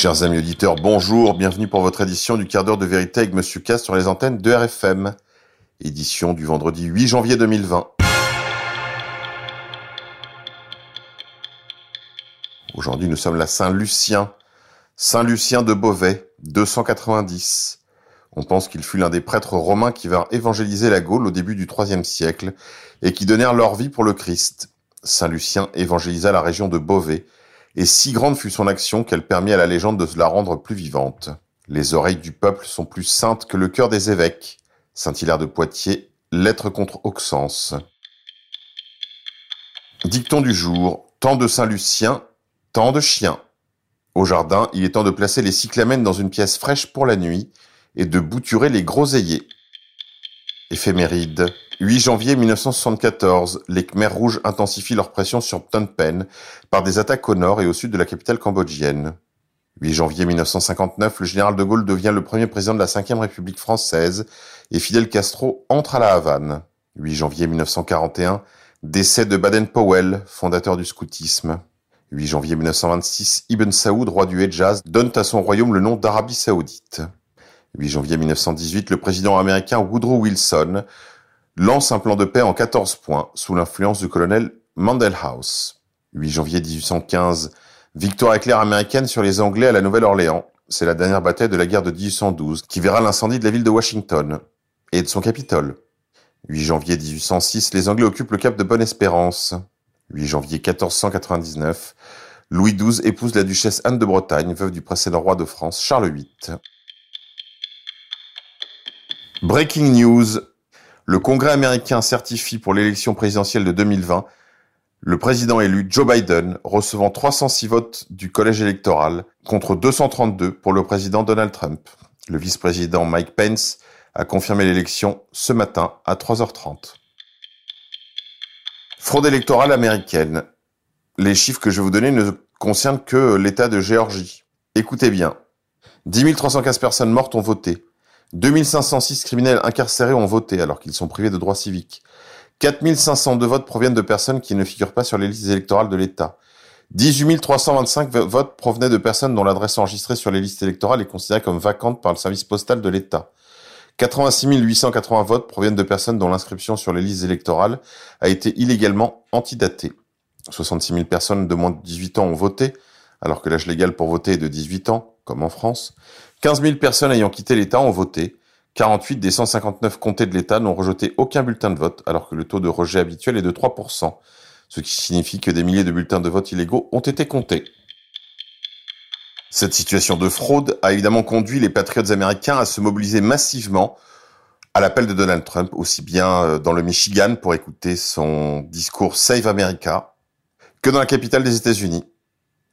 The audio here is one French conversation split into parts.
Chers amis auditeurs, bonjour, bienvenue pour votre édition du quart d'heure de vérité avec Monsieur Cass sur les antennes de RFM. Édition du vendredi 8 janvier 2020. Aujourd'hui, nous sommes la Saint-Lucien. Saint-Lucien de Beauvais, 290. On pense qu'il fut l'un des prêtres romains qui vinrent évangéliser la Gaule au début du IIIe siècle et qui donnèrent leur vie pour le Christ. Saint Lucien évangélisa la région de Beauvais et si grande fut son action qu'elle permit à la légende de la rendre plus vivante. Les oreilles du peuple sont plus saintes que le cœur des évêques. Saint-Hilaire de Poitiers, lettre contre Auxence. Dicton du jour. Tant de Saint-Lucien, tant de chiens. Au jardin, il est temps de placer les cyclamènes dans une pièce fraîche pour la nuit et de bouturer les groseilliers. Éphéméride. 8 janvier 1974, les Khmers rouges intensifient leur pression sur Phnom Penh par des attaques au nord et au sud de la capitale cambodgienne. 8 janvier 1959, le général de Gaulle devient le premier président de la Ve République française et Fidel Castro entre à la Havane. 8 janvier 1941, décès de Baden-Powell, fondateur du scoutisme. 8 janvier 1926, Ibn Saoud, roi du Hejaz, donne à son royaume le nom d'Arabie Saoudite. 8 janvier 1918, le président américain Woodrow Wilson lance un plan de paix en 14 points sous l'influence du colonel Mandelhaus. 8 janvier 1815, victoire éclair américaine sur les Anglais à la Nouvelle-Orléans. C'est la dernière bataille de la guerre de 1812 qui verra l'incendie de la ville de Washington et de son Capitole. 8 janvier 1806, les Anglais occupent le cap de Bonne-Espérance. 8 janvier 1499, Louis XII épouse la duchesse Anne de Bretagne, veuve du précédent roi de France Charles VIII. Breaking news, le Congrès américain certifie pour l'élection présidentielle de 2020 le président élu Joe Biden recevant 306 votes du collège électoral contre 232 pour le président Donald Trump. Le vice-président Mike Pence a confirmé l'élection ce matin à 3h30. Fraude électorale américaine. Les chiffres que je vais vous donner ne concernent que l'État de Géorgie. Écoutez bien. 10 315 personnes mortes ont voté. 2506 criminels incarcérés ont voté alors qu'ils sont privés de droits civiques. 4502 votes proviennent de personnes qui ne figurent pas sur les listes électorales de l'État. 18 325 votes provenaient de personnes dont l'adresse enregistrée sur les listes électorales est considérée comme vacante par le service postal de l'État. 86 880 votes proviennent de personnes dont l'inscription sur les listes électorales a été illégalement antidatée. 66 000 personnes de moins de 18 ans ont voté, alors que l'âge légal pour voter est de 18 ans, comme en France. 15 000 personnes ayant quitté l'État ont voté. 48 des 159 comtés de l'État n'ont rejeté aucun bulletin de vote, alors que le taux de rejet habituel est de 3%, ce qui signifie que des milliers de bulletins de vote illégaux ont été comptés. Cette situation de fraude a évidemment conduit les patriotes américains à se mobiliser massivement à l'appel de Donald Trump, aussi bien euh, dans le Michigan pour écouter son discours Save America, que dans la capitale des États-Unis,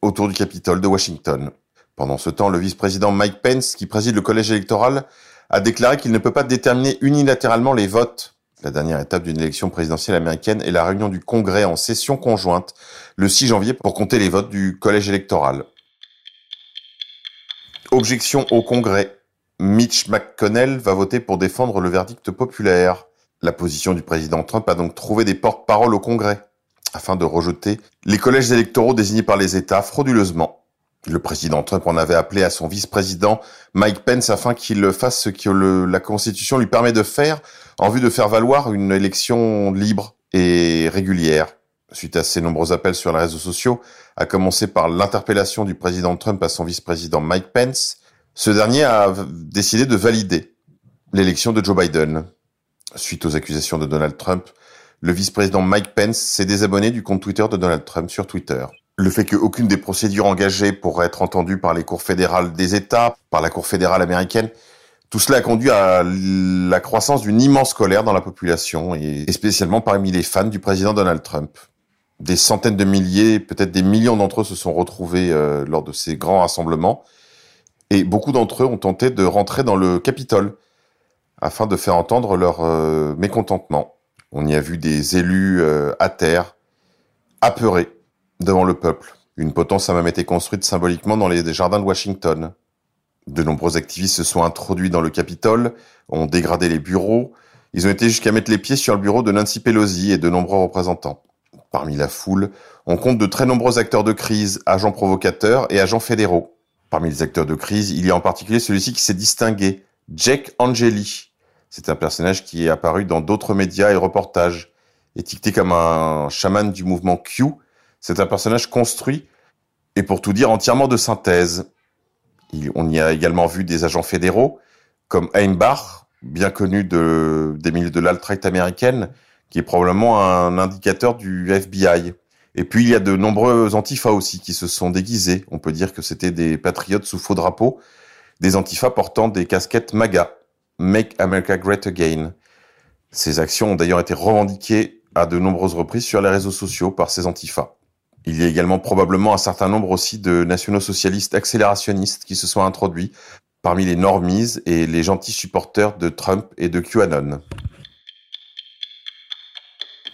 autour du Capitole de Washington. Pendant ce temps, le vice-président Mike Pence, qui préside le collège électoral, a déclaré qu'il ne peut pas déterminer unilatéralement les votes. La dernière étape d'une élection présidentielle américaine est la réunion du Congrès en session conjointe le 6 janvier pour compter les votes du collège électoral. Objection au Congrès. Mitch McConnell va voter pour défendre le verdict populaire. La position du président Trump a donc trouvé des porte-paroles au Congrès afin de rejeter les collèges électoraux désignés par les États frauduleusement. Le président Trump en avait appelé à son vice-président Mike Pence afin qu'il fasse ce que la Constitution lui permet de faire en vue de faire valoir une élection libre et régulière. Suite à ses nombreux appels sur les réseaux sociaux, à commencer par l'interpellation du président Trump à son vice-président Mike Pence, ce dernier a décidé de valider l'élection de Joe Biden. Suite aux accusations de Donald Trump, le vice-président Mike Pence s'est désabonné du compte Twitter de Donald Trump sur Twitter le fait qu'aucune des procédures engagées pour être entendues par les cours fédérales des États, par la Cour fédérale américaine, tout cela a conduit à la croissance d'une immense colère dans la population, et spécialement parmi les fans du président Donald Trump. Des centaines de milliers, peut-être des millions d'entre eux se sont retrouvés euh, lors de ces grands rassemblements, et beaucoup d'entre eux ont tenté de rentrer dans le Capitole afin de faire entendre leur euh, mécontentement. On y a vu des élus euh, à terre, apeurés, devant le peuple. Une potence a même été construite symboliquement dans les jardins de Washington. De nombreux activistes se sont introduits dans le Capitole, ont dégradé les bureaux. Ils ont été jusqu'à mettre les pieds sur le bureau de Nancy Pelosi et de nombreux représentants. Parmi la foule, on compte de très nombreux acteurs de crise, agents provocateurs et agents fédéraux. Parmi les acteurs de crise, il y a en particulier celui-ci qui s'est distingué, Jack Angeli. C'est un personnage qui est apparu dans d'autres médias et reportages. Étiqueté comme un chaman du mouvement Q, c'est un personnage construit et pour tout dire entièrement de synthèse. on y a également vu des agents fédéraux comme Heimbach, bien connu de, des milieux de l'alt-right américaine, qui est probablement un indicateur du FBI. Et puis il y a de nombreux antifas aussi qui se sont déguisés. On peut dire que c'était des patriotes sous faux drapeau, des antifas portant des casquettes MAGA, Make America Great Again. Ces actions ont d'ailleurs été revendiquées à de nombreuses reprises sur les réseaux sociaux par ces antifas. Il y a également probablement un certain nombre aussi de nationaux-socialistes accélérationnistes qui se sont introduits parmi les normies et les gentils supporters de Trump et de QAnon.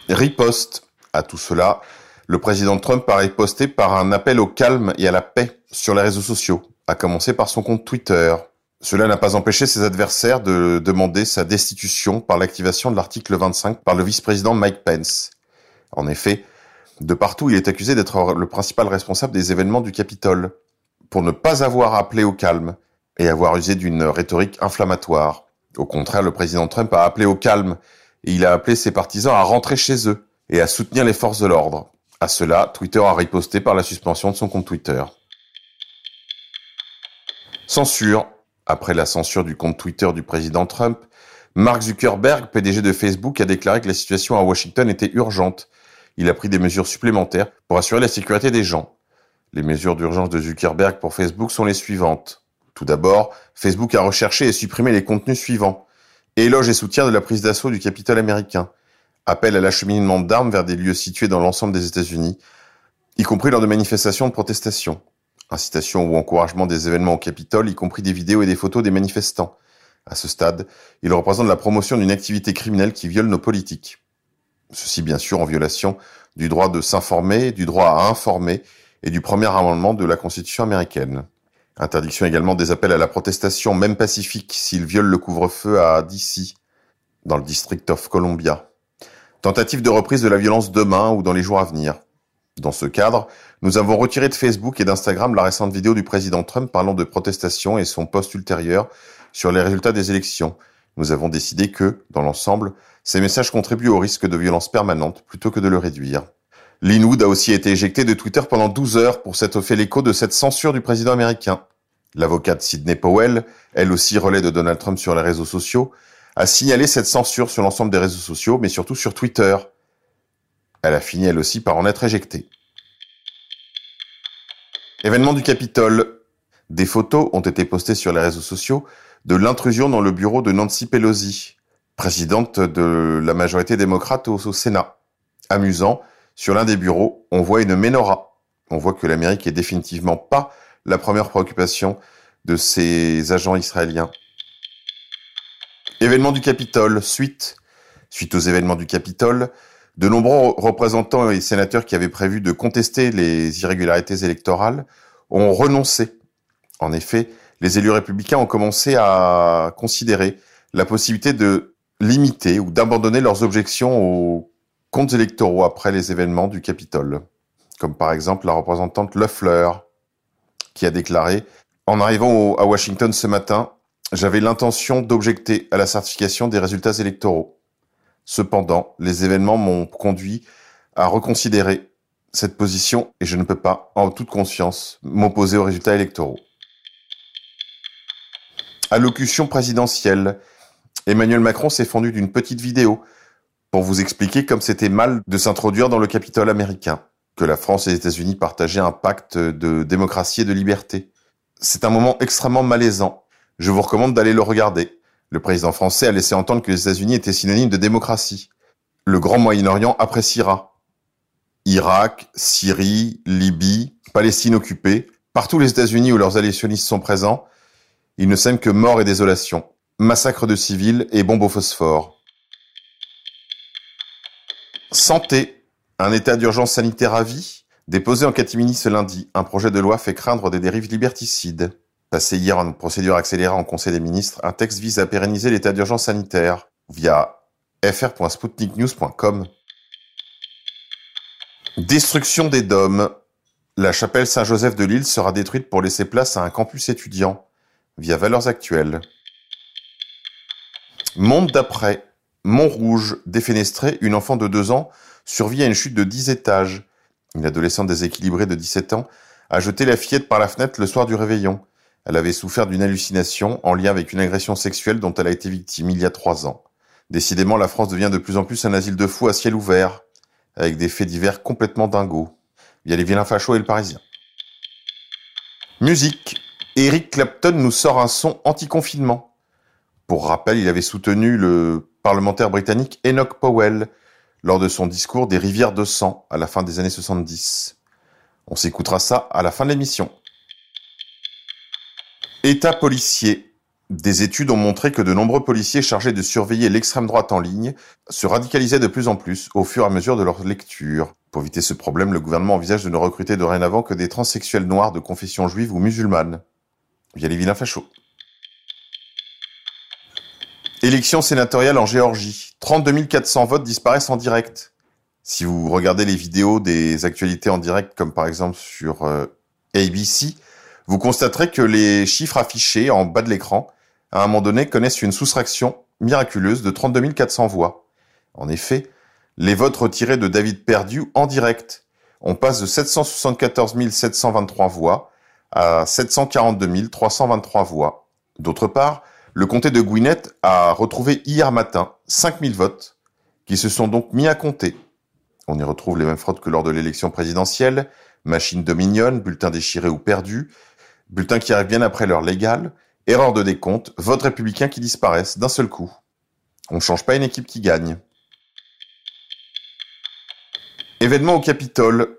Riposte à tout cela, le président Trump a riposté par un appel au calme et à la paix sur les réseaux sociaux, à commencer par son compte Twitter. Cela n'a pas empêché ses adversaires de demander sa destitution par l'activation de l'article 25 par le vice-président Mike Pence. En effet, de partout, il est accusé d'être le principal responsable des événements du Capitole, pour ne pas avoir appelé au calme et avoir usé d'une rhétorique inflammatoire. Au contraire, le président Trump a appelé au calme et il a appelé ses partisans à rentrer chez eux et à soutenir les forces de l'ordre. À cela, Twitter a riposté par la suspension de son compte Twitter. Censure. Après la censure du compte Twitter du président Trump, Mark Zuckerberg, PDG de Facebook, a déclaré que la situation à Washington était urgente. Il a pris des mesures supplémentaires pour assurer la sécurité des gens. Les mesures d'urgence de Zuckerberg pour Facebook sont les suivantes. Tout d'abord, Facebook a recherché et supprimé les contenus suivants. Éloge et soutien de la prise d'assaut du Capitole américain. Appel à l'acheminement d'armes vers des lieux situés dans l'ensemble des États-Unis, y compris lors de manifestations de protestation incitation ou encouragement des événements au Capitole, y compris des vidéos et des photos des manifestants. À ce stade, il représente la promotion d'une activité criminelle qui viole nos politiques. Ceci bien sûr en violation du droit de s'informer, du droit à informer et du premier amendement de la Constitution américaine. Interdiction également des appels à la protestation, même pacifique, s'ils violent le couvre-feu à DC, dans le District of Columbia. Tentative de reprise de la violence demain ou dans les jours à venir. Dans ce cadre, nous avons retiré de Facebook et d'Instagram la récente vidéo du président Trump parlant de protestation et son post ultérieur sur les résultats des élections. Nous avons décidé que, dans l'ensemble, ces messages contribuent au risque de violence permanente plutôt que de le réduire. Linwood a aussi été éjecté de Twitter pendant 12 heures pour s'être fait l'écho de cette censure du président américain. L'avocate Sidney Powell, elle aussi relais de Donald Trump sur les réseaux sociaux, a signalé cette censure sur l'ensemble des réseaux sociaux, mais surtout sur Twitter, elle a fini elle aussi par en être éjectée. Événement du Capitole. Des photos ont été postées sur les réseaux sociaux de l'intrusion dans le bureau de Nancy Pelosi, présidente de la majorité démocrate au, Sénat. Amusant, sur l'un des bureaux, on voit une menorah. On voit que l'Amérique est définitivement pas la première préoccupation de ces agents israéliens. Événement du Capitole, suite. Suite aux événements du Capitole, de nombreux représentants et sénateurs qui avaient prévu de contester les irrégularités électorales ont renoncé. En effet, les élus républicains ont commencé à considérer la possibilité de limiter ou d'abandonner leurs objections aux comptes électoraux après les événements du Capitole. Comme par exemple la représentante Leffler, qui a déclaré En arrivant à Washington ce matin, j'avais l'intention d'objecter à la certification des résultats électoraux. Cependant, les événements m'ont conduit à reconsidérer cette position et je ne peux pas, en toute conscience, m'opposer aux résultats électoraux. Allocution présidentielle. Emmanuel Macron s'est fendu d'une petite vidéo pour vous expliquer comme c'était mal de s'introduire dans le Capitole américain, que la France et les États-Unis partageaient un pacte de démocratie et de liberté. C'est un moment extrêmement malaisant. Je vous recommande d'aller le regarder. Le président français a laissé entendre que les États-Unis étaient synonymes de démocratie. Le Grand Moyen-Orient appréciera. Irak, Syrie, Libye, Palestine occupée, partout les États-Unis où leurs alliés sionistes sont présents, ils ne sèment que mort et désolation, massacre de civils et bombes au phosphore. Santé. Un état d'urgence sanitaire à vie Déposé en catimini ce lundi, un projet de loi fait craindre des dérives liberticides. Passé hier en procédure accélérée en Conseil des ministres, un texte vise à pérenniser l'état d'urgence sanitaire via fr.sputniknews.com. Destruction des dômes. La chapelle Saint-Joseph de Lille sera détruite pour laisser place à un campus étudiant via Valeurs Actuelles. Monde d'après. Montrouge, défenestré, une enfant de 2 ans survit à une chute de 10 étages. Une adolescente déséquilibrée de 17 ans a jeté la fillette par la fenêtre le soir du réveillon. Elle avait souffert d'une hallucination en lien avec une agression sexuelle dont elle a été victime il y a trois ans. Décidément, la France devient de plus en plus un asile de fous à ciel ouvert, avec des faits divers complètement dingos. Il y a les vilains fachos et le parisien. Musique. Eric Clapton nous sort un son anti-confinement. Pour rappel, il avait soutenu le parlementaire britannique Enoch Powell lors de son discours des rivières de sang à la fin des années 70. On s'écoutera ça à la fin de l'émission. État policier. Des études ont montré que de nombreux policiers chargés de surveiller l'extrême droite en ligne se radicalisaient de plus en plus au fur et à mesure de leur lecture. Pour éviter ce problème, le gouvernement envisage de ne recruter dorénavant que des transsexuels noirs de confession juive ou musulmane. Via les vilains. Élection sénatoriale en Géorgie. 32 400 votes disparaissent en direct. Si vous regardez les vidéos des actualités en direct, comme par exemple sur euh, ABC, vous constaterez que les chiffres affichés en bas de l'écran, à un moment donné, connaissent une soustraction miraculeuse de 32 400 voix. En effet, les votes retirés de David Perdu en direct, on passe de 774 723 voix à 742 323 voix. D'autre part, le comté de Gwinnett a retrouvé hier matin 5000 votes qui se sont donc mis à compter. On y retrouve les mêmes fraudes que lors de l'élection présidentielle, machine Dominion, bulletin déchiré ou perdu, bulletin qui arrive bien après l'heure légale, erreur de décompte, vote républicain qui disparaissent d'un seul coup. On ne change pas une équipe qui gagne. Événement au Capitole.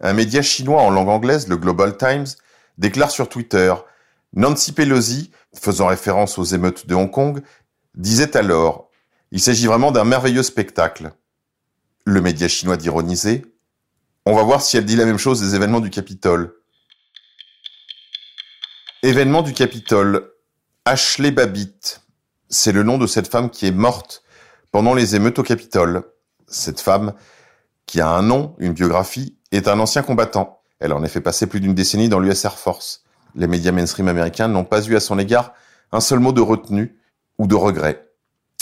Un média chinois en langue anglaise, le Global Times, déclare sur Twitter Nancy Pelosi, faisant référence aux émeutes de Hong Kong, disait alors Il s'agit vraiment d'un merveilleux spectacle. Le média chinois d'ironiser On va voir si elle dit la même chose des événements du Capitole. Événement du Capitole. Ashley Babbitt. C'est le nom de cette femme qui est morte pendant les émeutes au Capitole. Cette femme, qui a un nom, une biographie, est un ancien combattant. Elle en a fait passer plus d'une décennie dans l'US Air Force. Les médias mainstream américains n'ont pas eu à son égard un seul mot de retenue ou de regret.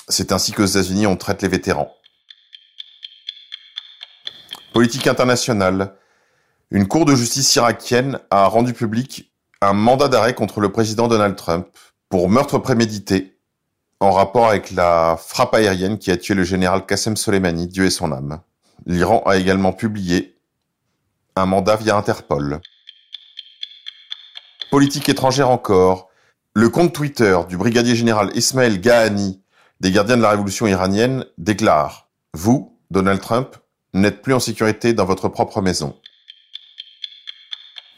C'est ainsi les États-Unis on traite les vétérans. Politique internationale. Une cour de justice irakienne a rendu public un mandat d'arrêt contre le président Donald Trump pour meurtre prémédité en rapport avec la frappe aérienne qui a tué le général Qassem Soleimani, Dieu et son âme. L'Iran a également publié un mandat via Interpol. Politique étrangère encore. Le compte Twitter du brigadier général Ismaël Gahani des gardiens de la révolution iranienne déclare Vous, Donald Trump, n'êtes plus en sécurité dans votre propre maison.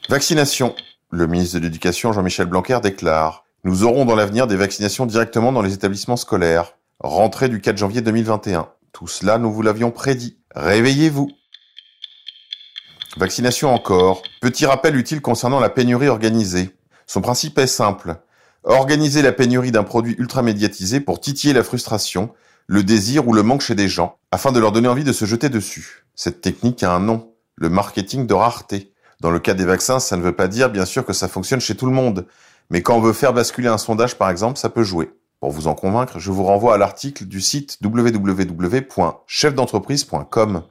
Vaccination. Le ministre de l'Éducation, Jean-Michel Blanquer, déclare Nous aurons dans l'avenir des vaccinations directement dans les établissements scolaires. Rentrée du 4 janvier 2021. Tout cela, nous vous l'avions prédit. Réveillez-vous. Vaccination encore. Petit rappel utile concernant la pénurie organisée. Son principe est simple. Organiser la pénurie d'un produit ultra médiatisé pour titiller la frustration, le désir ou le manque chez des gens, afin de leur donner envie de se jeter dessus. Cette technique a un nom, le marketing de rareté. Dans le cas des vaccins, ça ne veut pas dire bien sûr que ça fonctionne chez tout le monde. Mais quand on veut faire basculer un sondage par exemple, ça peut jouer. Pour vous en convaincre, je vous renvoie à l'article du site www.chefdentreprise.com.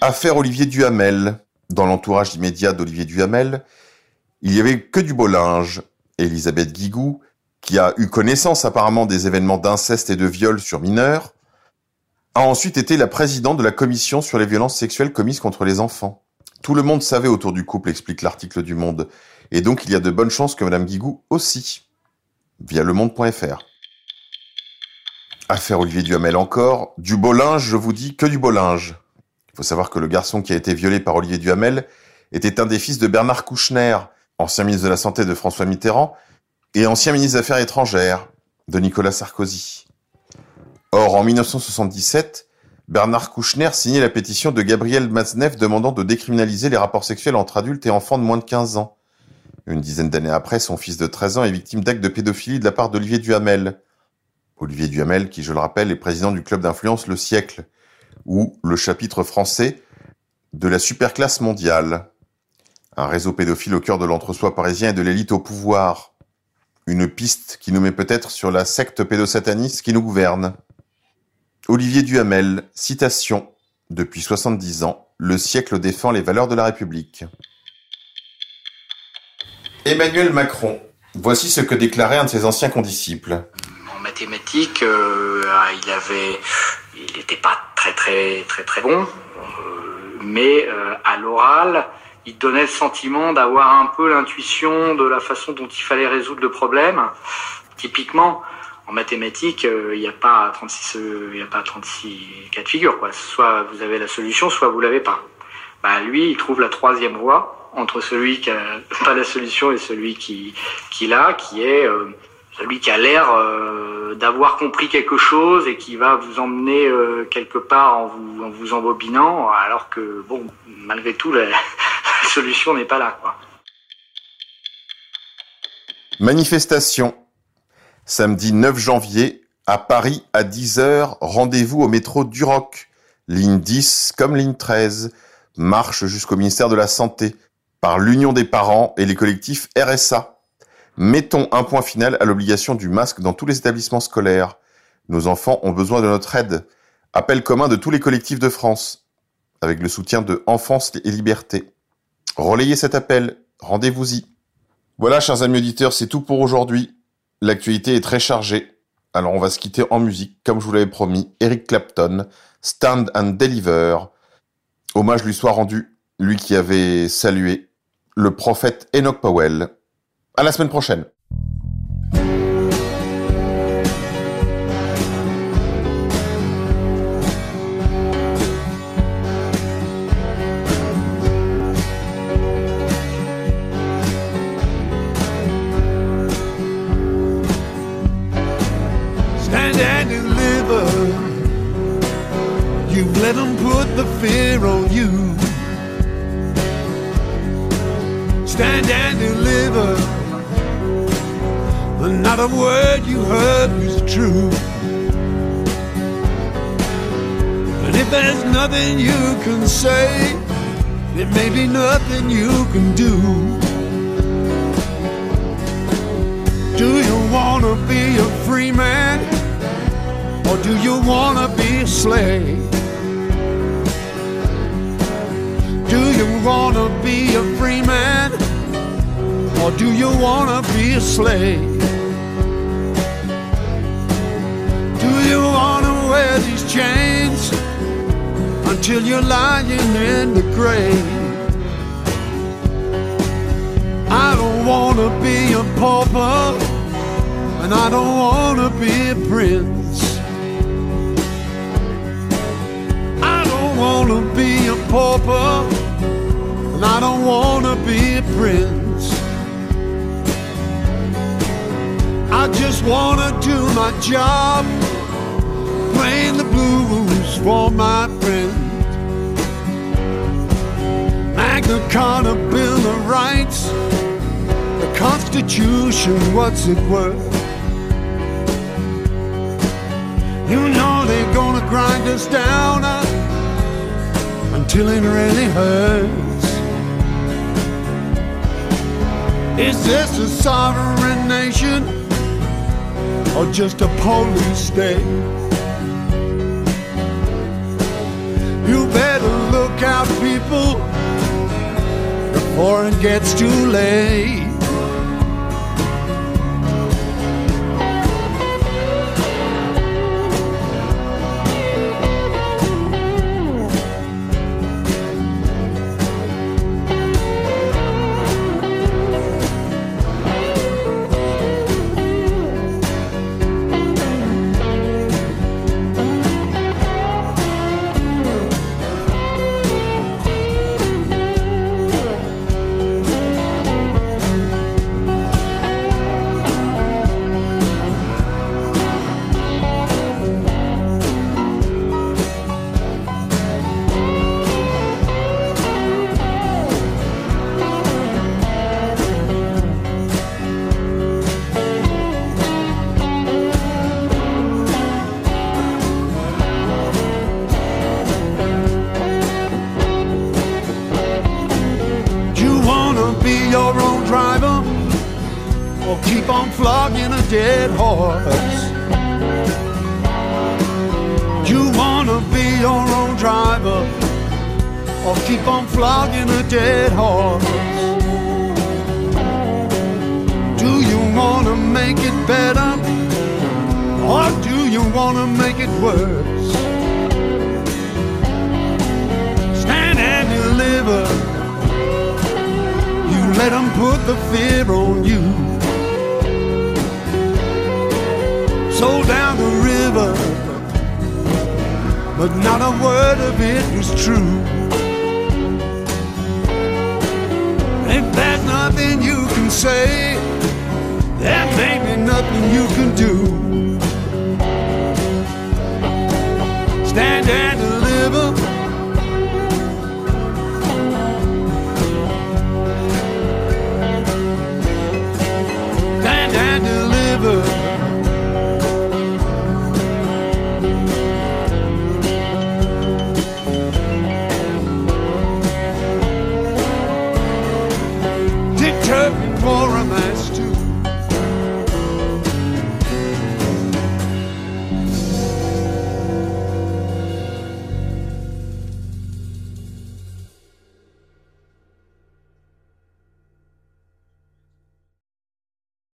Affaire Olivier Duhamel. Dans l'entourage immédiat d'Olivier Duhamel, il y avait que du beau linge. Elisabeth Guigou, qui a eu connaissance apparemment des événements d'inceste et de viol sur mineurs, a ensuite été la présidente de la commission sur les violences sexuelles commises contre les enfants. Tout le monde savait autour du couple, explique l'article du Monde. Et donc il y a de bonnes chances que Madame Guigou aussi. Via lemonde.fr. Affaire Olivier Duhamel encore. Du beau linge, je vous dis que du beau linge. Il faut savoir que le garçon qui a été violé par Olivier Duhamel était un des fils de Bernard Kouchner, ancien ministre de la Santé de François Mitterrand et ancien ministre des Affaires étrangères de Nicolas Sarkozy. Or, en 1977, Bernard Kouchner signait la pétition de Gabriel Maznev demandant de décriminaliser les rapports sexuels entre adultes et enfants de moins de 15 ans. Une dizaine d'années après, son fils de 13 ans est victime d'actes de pédophilie de la part d'Olivier Duhamel. Olivier Duhamel, qui, je le rappelle, est président du club d'influence Le Siècle, où le chapitre français de la superclasse mondiale. Un réseau pédophile au cœur de l'entre-soi parisien et de l'élite au pouvoir. Une piste qui nous met peut-être sur la secte pédosataniste qui nous gouverne. Olivier Duhamel, citation. Depuis 70 ans, le siècle défend les valeurs de la République. Emmanuel Macron. Voici ce que déclarait un de ses anciens condisciples. En mathématiques, euh, il avait, il n'était pas très très très très bon, euh, mais euh, à l'oral, il donnait le sentiment d'avoir un peu l'intuition de la façon dont il fallait résoudre le problème. Typiquement, en mathématiques, euh, il n'y a pas 36, euh, il a pas 36 cas de figure, quoi. Soit vous avez la solution, soit vous l'avez pas. Bah, lui, il trouve la troisième voie entre celui qui a pas la solution et celui qui, qui l'a, qui est celui qui a l'air d'avoir compris quelque chose et qui va vous emmener quelque part en vous, en embobinant, alors que, bon, malgré tout, la, solution n'est pas là. Manifestation. Samedi 9 janvier, à Paris, à 10h, rendez-vous au métro Duroc. Ligne 10 comme ligne 13. Marche jusqu'au ministère de la Santé. Par l'Union des parents et les collectifs RSA. Mettons un point final à l'obligation du masque dans tous les établissements scolaires. Nos enfants ont besoin de notre aide. Appel commun de tous les collectifs de France. Avec le soutien de Enfance et Liberté. Relayez cet appel. Rendez-vous-y. Voilà, chers amis auditeurs, c'est tout pour aujourd'hui. L'actualité est très chargée. Alors on va se quitter en musique, comme je vous l'avais promis. Eric Clapton, Stand and Deliver. Hommage lui soit rendu, lui qui avait salué le prophète Enoch Powell. À la semaine prochaine. Stand and deliver. You've let them put the fear on you. Stand and deliver. But not a word you heard was true. And if there's nothing you can say, there may be nothing you can do. Do you wanna be a free man? Or do you wanna be a slave? Do you wanna be a free man? Or do you wanna be a slave? Do you wanna wear these chains until you're lying in the grave? I don't wanna be a pauper, and I don't wanna be a prince. I don't wanna be a pauper, and I don't wanna be a prince. I just wanna do my job, playing the blues for my friends. Magna Carta Bill of Rights, the Constitution, what's it worth? You know they're gonna grind us down uh, until it really hurts. Is this a sovereign nation or just a police state? You better look out, people, before it gets too late. Keep on flogging a dead horse? Do you wanna make it better or do you wanna make it worse? Stand and deliver. You let them put the fear on you. So down the river, but not a word of it was true. If there's nothing you can say? There may be nothing you can do.